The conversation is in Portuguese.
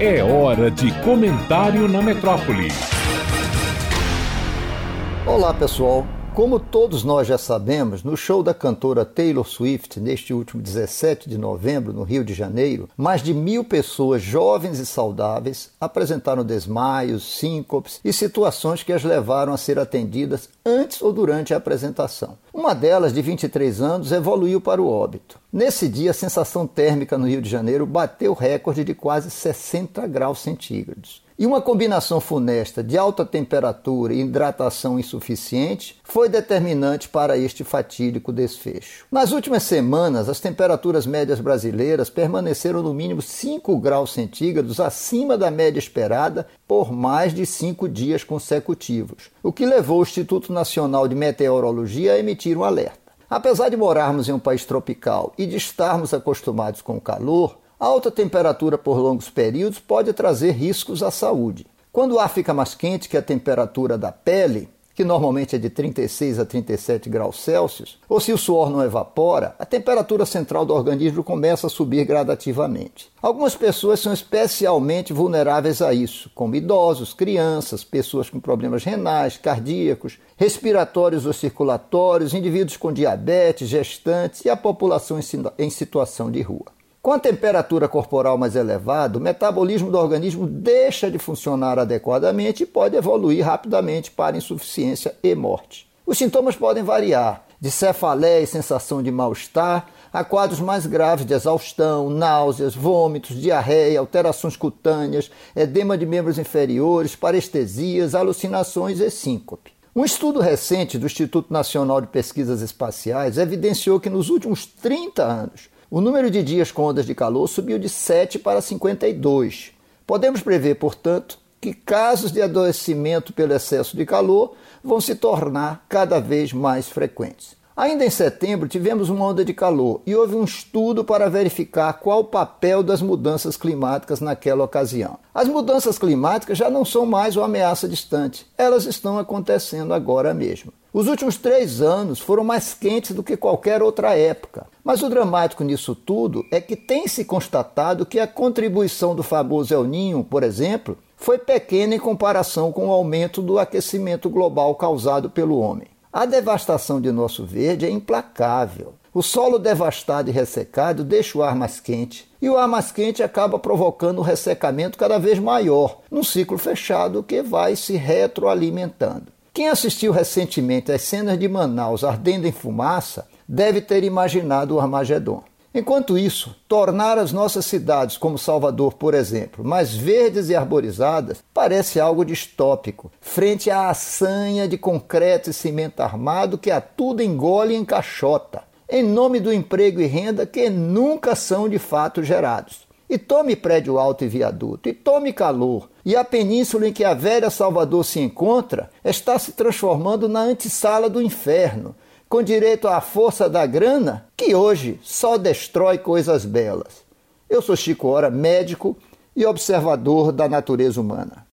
É hora de comentário na metrópole. Olá, pessoal. Como todos nós já sabemos, no show da cantora Taylor Swift, neste último 17 de novembro, no Rio de Janeiro, mais de mil pessoas jovens e saudáveis apresentaram desmaios, síncopes e situações que as levaram a ser atendidas antes ou durante a apresentação. Uma delas, de 23 anos, evoluiu para o óbito. Nesse dia, a sensação térmica no Rio de Janeiro bateu recorde de quase 60 graus centígrados. E uma combinação funesta de alta temperatura e hidratação insuficiente foi determinante para este fatídico desfecho. Nas últimas semanas, as temperaturas médias brasileiras permaneceram no mínimo 5 graus centígrados acima da média esperada por mais de cinco dias consecutivos, o que levou o Instituto Nacional de Meteorologia a emitir um alerta. Apesar de morarmos em um país tropical e de estarmos acostumados com o calor, a alta temperatura por longos períodos pode trazer riscos à saúde. Quando o ar fica mais quente que a temperatura da pele, que normalmente é de 36 a 37 graus Celsius, ou se o suor não evapora, a temperatura central do organismo começa a subir gradativamente. Algumas pessoas são especialmente vulneráveis a isso, como idosos, crianças, pessoas com problemas renais, cardíacos, respiratórios ou circulatórios, indivíduos com diabetes, gestantes e a população em situação de rua. Com a temperatura corporal mais elevada, o metabolismo do organismo deixa de funcionar adequadamente e pode evoluir rapidamente para insuficiência e morte. Os sintomas podem variar, de cefaleia e sensação de mal-estar, a quadros mais graves de exaustão, náuseas, vômitos, diarreia, alterações cutâneas, edema de membros inferiores, parestesias, alucinações e síncope. Um estudo recente do Instituto Nacional de Pesquisas Espaciais evidenciou que nos últimos 30 anos, o número de dias com ondas de calor subiu de 7 para 52. Podemos prever, portanto, que casos de adoecimento pelo excesso de calor vão se tornar cada vez mais frequentes. Ainda em setembro, tivemos uma onda de calor e houve um estudo para verificar qual o papel das mudanças climáticas naquela ocasião. As mudanças climáticas já não são mais uma ameaça distante, elas estão acontecendo agora mesmo. Os últimos três anos foram mais quentes do que qualquer outra época. Mas o dramático nisso tudo é que tem se constatado que a contribuição do famoso El Ninho, por exemplo, foi pequena em comparação com o aumento do aquecimento global causado pelo homem. A devastação de nosso verde é implacável. O solo devastado e ressecado deixa o ar mais quente, e o ar mais quente acaba provocando um ressecamento cada vez maior, num ciclo fechado que vai se retroalimentando. Quem assistiu recentemente às cenas de Manaus ardendo em fumaça deve ter imaginado o Armagedon. Enquanto isso, tornar as nossas cidades, como Salvador, por exemplo, mais verdes e arborizadas parece algo distópico, frente à assanha de concreto e cimento armado que a tudo engole e encaixota, em nome do emprego e renda que nunca são de fato gerados. E tome prédio alto e viaduto, e tome calor. E a península em que a velha Salvador se encontra está se transformando na antessala do inferno, com direito à força da grana, que hoje só destrói coisas belas. Eu sou Chico Ora, médico e observador da natureza humana.